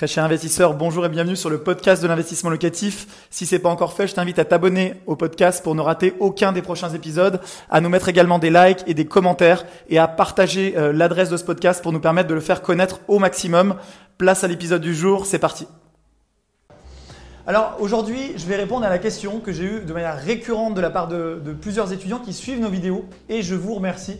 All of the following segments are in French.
Très cher investisseur, bonjour et bienvenue sur le podcast de l'investissement locatif. Si c'est pas encore fait, je t'invite à t'abonner au podcast pour ne rater aucun des prochains épisodes, à nous mettre également des likes et des commentaires et à partager euh, l'adresse de ce podcast pour nous permettre de le faire connaître au maximum. Place à l'épisode du jour, c'est parti. Alors aujourd'hui, je vais répondre à la question que j'ai eue de manière récurrente de la part de plusieurs étudiants qui suivent nos vidéos et je vous remercie.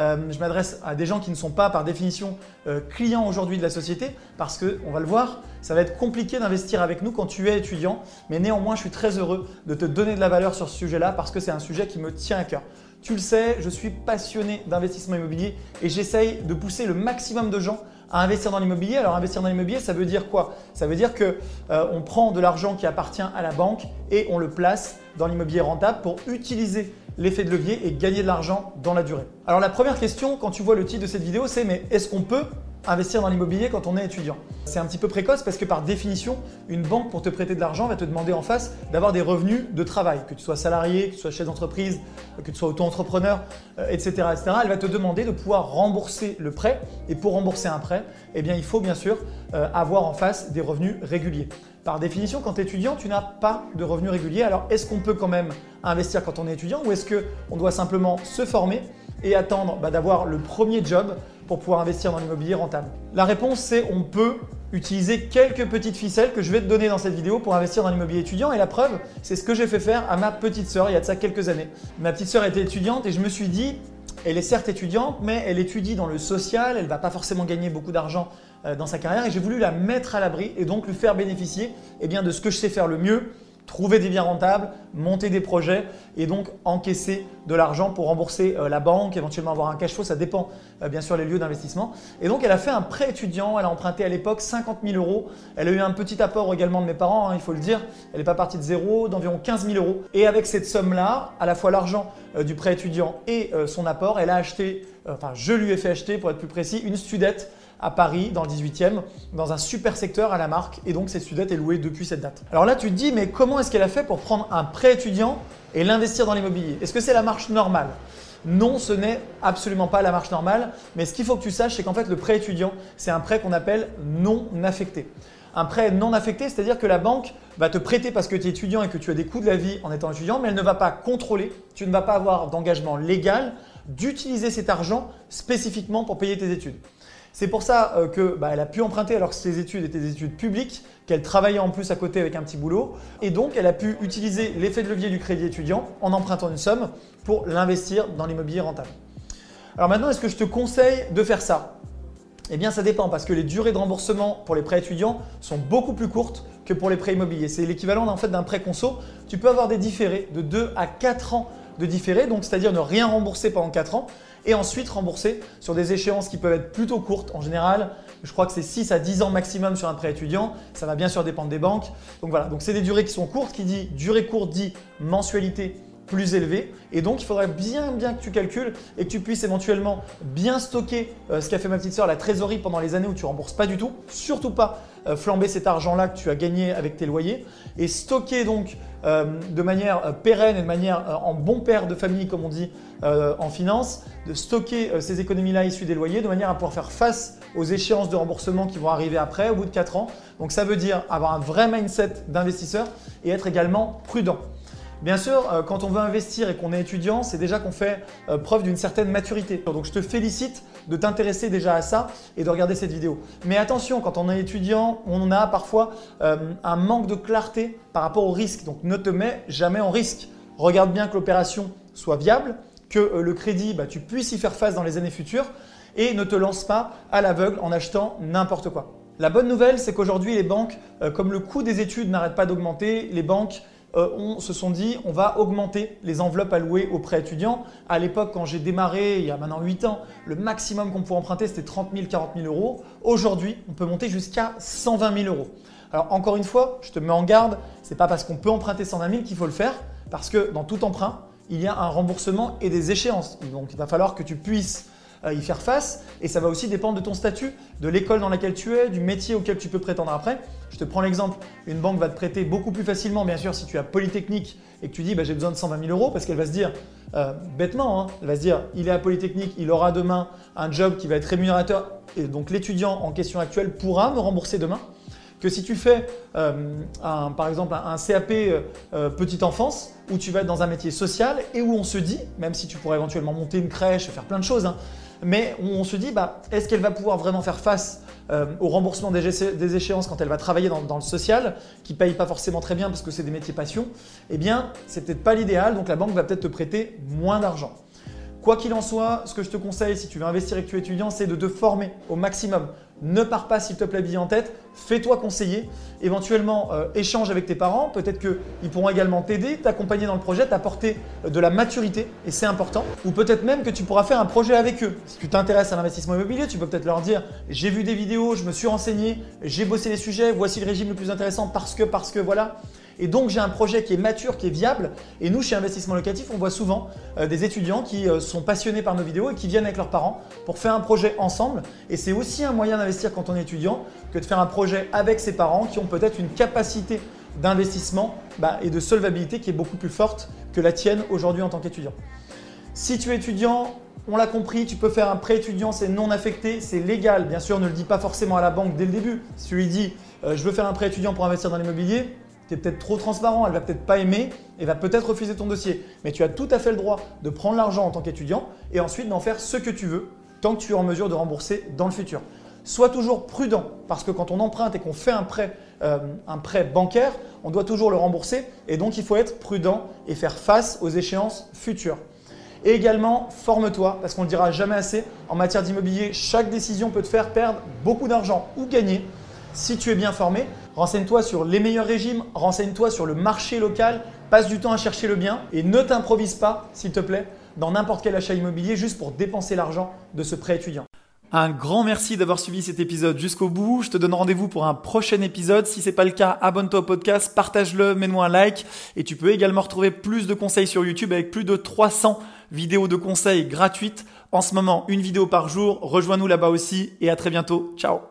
Euh, je m'adresse à des gens qui ne sont pas par définition euh, clients aujourd'hui de la société parce que, on va le voir, ça va être compliqué d'investir avec nous quand tu es étudiant. Mais néanmoins, je suis très heureux de te donner de la valeur sur ce sujet-là parce que c'est un sujet qui me tient à cœur. Tu le sais, je suis passionné d'investissement immobilier et j'essaye de pousser le maximum de gens à investir dans l'immobilier. Alors investir dans l'immobilier, ça veut dire quoi? Ça veut dire que euh, prend de l'argent qui appartient à la banque et on le place dans l'immobilier rentable pour utiliser l'effet de levier et gagner de l'argent dans la durée. Alors la première question quand tu vois le titre de cette vidéo, c'est mais est-ce qu'on peut investir dans l'immobilier quand on est étudiant. C'est un petit peu précoce parce que par définition, une banque pour te prêter de l'argent va te demander en face d'avoir des revenus de travail, que tu sois salarié, que tu sois chef d'entreprise, que tu sois auto-entrepreneur, etc., euh, etc. Elle va te demander de pouvoir rembourser le prêt et pour rembourser un prêt, eh bien, il faut bien sûr euh, avoir en face des revenus réguliers. Par définition, quand tu es étudiant, tu n'as pas de revenus réguliers. Alors, est-ce qu'on peut quand même investir quand on est étudiant ou est-ce qu'on doit simplement se former et attendre bah, d'avoir le premier job pour pouvoir investir dans l'immobilier rentable La réponse, c'est on peut utiliser quelques petites ficelles que je vais te donner dans cette vidéo pour investir dans l'immobilier étudiant. Et la preuve, c'est ce que j'ai fait faire à ma petite sœur il y a de ça quelques années. Ma petite sœur était étudiante et je me suis dit, elle est certes étudiante, mais elle étudie dans le social, elle va pas forcément gagner beaucoup d'argent euh, dans sa carrière et j'ai voulu la mettre à l'abri et donc lui faire bénéficier eh bien, de ce que je sais faire le mieux, trouver des biens rentables, monter des projets et donc encaisser de l'argent pour rembourser euh, la banque, éventuellement avoir un cash flow, ça dépend euh, bien sûr les lieux d'investissement. Et donc elle a fait un prêt étudiant, elle a emprunté à l'époque 50 000 euros, elle a eu un petit apport également de mes parents, hein, il faut le dire, elle n'est pas partie de zéro, d'environ 15 000 euros. Et avec cette somme-là, à la fois l'argent euh, du prêt étudiant et son apport, elle a acheté, enfin je lui ai fait acheter pour être plus précis, une studette à Paris, dans le 18e, dans un super secteur à la marque. Et donc, cette studette est louée depuis cette date. Alors là, tu te dis, mais comment est-ce qu'elle a fait pour prendre un prêt étudiant et l'investir dans l'immobilier? Est-ce que c'est la marche normale? Non, ce n'est absolument pas la marche normale, mais ce qu'il faut que tu saches, c'est qu'en fait, le prêt étudiant, c'est un prêt qu'on appelle non affecté. Un prêt non affecté, c'est-à-dire que la banque va te prêter parce que tu es étudiant et que tu as des coûts de la vie en étant étudiant, mais elle ne va pas contrôler, tu ne vas pas avoir d'engagement légal d'utiliser cet argent spécifiquement pour payer tes études. C'est pour ça euh, qu'elle bah, a pu emprunter alors que ses études étaient des études publiques, qu'elle travaillait en plus à côté avec un petit boulot, et donc elle a pu utiliser l'effet de levier du crédit étudiant en empruntant une somme pour l'investir dans l'immobilier rentable. Alors maintenant, est-ce que je te conseille de faire ça? Eh bien, ça dépend parce que les durées de remboursement pour les prêts étudiants sont beaucoup plus courtes que pour les prêts immobiliers. C'est l'équivalent d'un prêt conso. Tu peux avoir des différés de 2 à 4 ans de différé, donc c'est-à-dire ne rien rembourser pendant 4 ans et ensuite rembourser sur des échéances qui peuvent être plutôt courtes. En général, je crois que c'est 6 à 10 ans maximum sur un prêt étudiant. Ça va bien sûr dépendre des banques. Donc voilà, donc c'est des durées qui sont courtes. Qui dit durée courte dit mensualité plus élevée. Et donc, il faudrait bien, bien que tu calcules et que tu puisses éventuellement bien stocker euh, ce qu'a fait ma petite sœur, la trésorerie pendant les années où tu rembourses pas du tout. Surtout pas flamber cet argent-là que tu as gagné avec tes loyers. Et stocker donc euh, de manière pérenne et de manière en bon père de famille, comme on dit en finance, de stocker ces économies-là issues des loyers de manière à pouvoir faire face aux échéances de remboursement qui vont arriver après, au bout de 4 ans. Donc ça veut dire avoir un vrai mindset d'investisseur et être également prudent. Bien sûr, euh, quand on veut investir et qu'on est étudiant, c'est déjà qu'on fait euh, preuve d'une certaine maturité. Donc je te félicite de t'intéresser déjà à ça et de regarder cette vidéo. Mais attention, quand on est étudiant, on a parfois euh, un manque de clarté par rapport au risque. Donc ne te mets jamais en risque. Regarde bien que l'opération soit viable, que le crédit, bah, tu puisses y faire face dans les années futures et ne te lance pas à l'aveugle en achetant n'importe quoi. La bonne nouvelle, c'est qu'aujourd'hui, les banques, comme le coût des études n'arrête pas d'augmenter, les banques euh, on se sont dit on va augmenter les enveloppes allouées aux prêts étudiants. À l'époque, quand j'ai démarré, il y a maintenant 8 ans, le maximum qu'on pouvait emprunter, c'était 30 000, 40 000 euros. Aujourd'hui, on peut monter jusqu'à 120 000 euros. Alors encore une fois, je te mets en garde, ce n'est pas parce qu'on peut emprunter 120 000 qu'il faut le faire, parce que dans tout emprunt, il y a un remboursement et des échéances. Donc il va falloir que tu puisses y faire face. Et ça va aussi dépendre de ton statut, de l'école dans laquelle tu es, du métier auquel tu peux prétendre après. Je te prends l'exemple, une banque va te prêter beaucoup plus facilement, bien sûr, si tu as Polytechnique et que tu dis bah, j'ai besoin de 120 000 euros, parce qu'elle va se dire, euh, bêtement, hein, elle va se dire il est à Polytechnique, il aura demain un job qui va être rémunérateur, et donc l'étudiant en question actuelle pourra me rembourser demain. que si tu fais par exemple un, CAP petite enfance, où tu vas être dans un métier social et où on se dit, même si tu pourrais éventuellement monter une crèche, faire plein de choses, hein, mais on se dit, bah, est-ce qu'elle va pouvoir vraiment faire face euh, au remboursement des, échéances quand elle va travailler dans, le social, qui ne paye pas forcément très bien parce que c'est des métiers passion? Eh bien, c'est peut-être pas l'idéal, donc la banque va peut-être te prêter moins d'argent. Quoi qu'il en soit, ce que je te conseille si tu veux investir et que tu es étudiant, c'est de te former au maximum. Ne pars pas s'il te plaît billet en tête, fais-toi conseiller, éventuellement euh, échange avec tes parents, peut-être qu'ils pourront également t'aider, t'accompagner dans le projet, t'apporter euh, de la maturité, et c'est important. Ou peut-être même que tu pourras faire un projet avec eux. Si tu t'intéresses à l'investissement immobilier, tu peux peut-être leur dire j'ai vu des vidéos, je me suis renseigné, j'ai bossé les sujets, voici le régime le plus intéressant parce que, parce que voilà. Et donc j'ai un projet qui est mature, qui est viable. Et nous, chez Investissement Locatif, on voit souvent euh, des étudiants qui euh, sont passionnés par nos vidéos et qui viennent avec leurs parents pour faire un projet ensemble. Et c'est aussi un moyen d'investir quand on est étudiant que de faire un projet avec ses parents qui ont peut-être une capacité d'investissement bah, et de solvabilité qui est beaucoup plus forte que la tienne aujourd'hui en tant qu'étudiant. Si tu es étudiant, on l'a compris, tu peux faire un prêt étudiant, c'est non affecté, c'est légal. Bien sûr, ne le dis pas forcément à la banque dès le début. Si tu lui dis euh, je veux faire un prêt étudiant pour investir dans l'immobilier, tu es peut-être trop transparent, elle va peut-être pas aimer et va peut-être refuser ton dossier. Mais tu as tout à fait le droit de prendre l'argent en tant qu'étudiant et ensuite d'en faire ce que tu veux tant que tu es en mesure de rembourser dans le futur. Sois toujours prudent parce que quand on emprunte et qu'on fait un prêt, euh, un prêt bancaire, on doit toujours le rembourser et donc il faut être prudent et faire face aux échéances futures. Et également, forme-toi, parce qu'on ne le dira jamais assez, en matière d'immobilier, chaque décision peut te faire perdre beaucoup d'argent ou gagner si tu es bien formé. Renseigne-toi sur les meilleurs régimes, renseigne-toi sur le marché local, passe du temps à chercher le bien et ne t'improvise pas, s'il te plaît, dans n'importe quel achat immobilier juste pour dépenser l'argent de ce prêt étudiant. Un grand merci d'avoir suivi cet épisode jusqu'au bout. Je te donne rendez-vous pour un prochain épisode. Si c'est pas le cas, abonne-toi au podcast, partage-le, mets-moi un like. Et tu peux également retrouver plus de conseils sur YouTube avec plus de 300 vidéos de conseils gratuites. En ce moment, une vidéo par jour. Rejoins-nous là-bas aussi et à très bientôt. Ciao